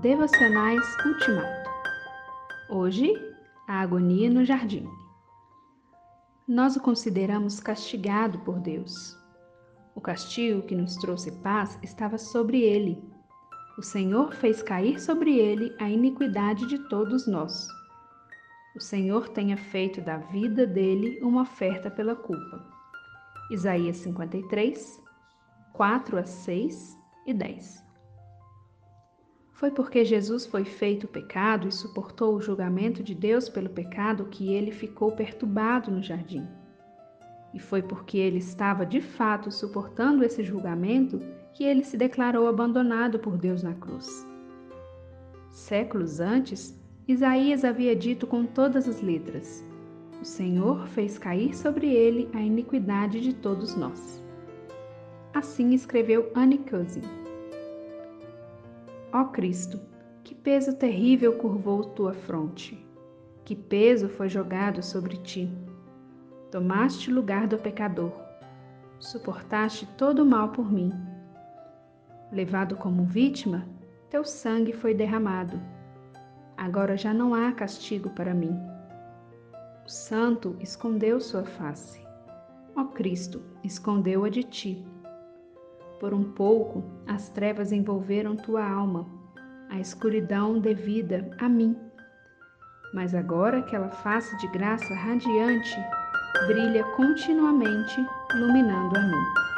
Devocionais Ultimato. Hoje, a agonia no jardim. Nós o consideramos castigado por Deus. O castigo que nos trouxe paz estava sobre ele. O Senhor fez cair sobre ele a iniquidade de todos nós. O Senhor tenha feito da vida dele uma oferta pela culpa. Isaías 53, 4 a 6 e 10. Foi porque Jesus foi feito pecado e suportou o julgamento de Deus pelo pecado que ele ficou perturbado no jardim. E foi porque ele estava de fato suportando esse julgamento que ele se declarou abandonado por Deus na cruz. Séculos antes, Isaías havia dito com todas as letras: O Senhor fez cair sobre ele a iniquidade de todos nós. Assim escreveu Anne Cousin. Ó Cristo, que peso terrível curvou tua fronte, que peso foi jogado sobre ti. Tomaste lugar do pecador, suportaste todo o mal por mim. Levado como vítima, teu sangue foi derramado. Agora já não há castigo para mim. O Santo escondeu sua face. Ó Cristo, escondeu-a de ti. Por um pouco, as trevas envolveram tua alma, a escuridão devida a mim. Mas agora aquela face de graça radiante brilha continuamente, iluminando a mim.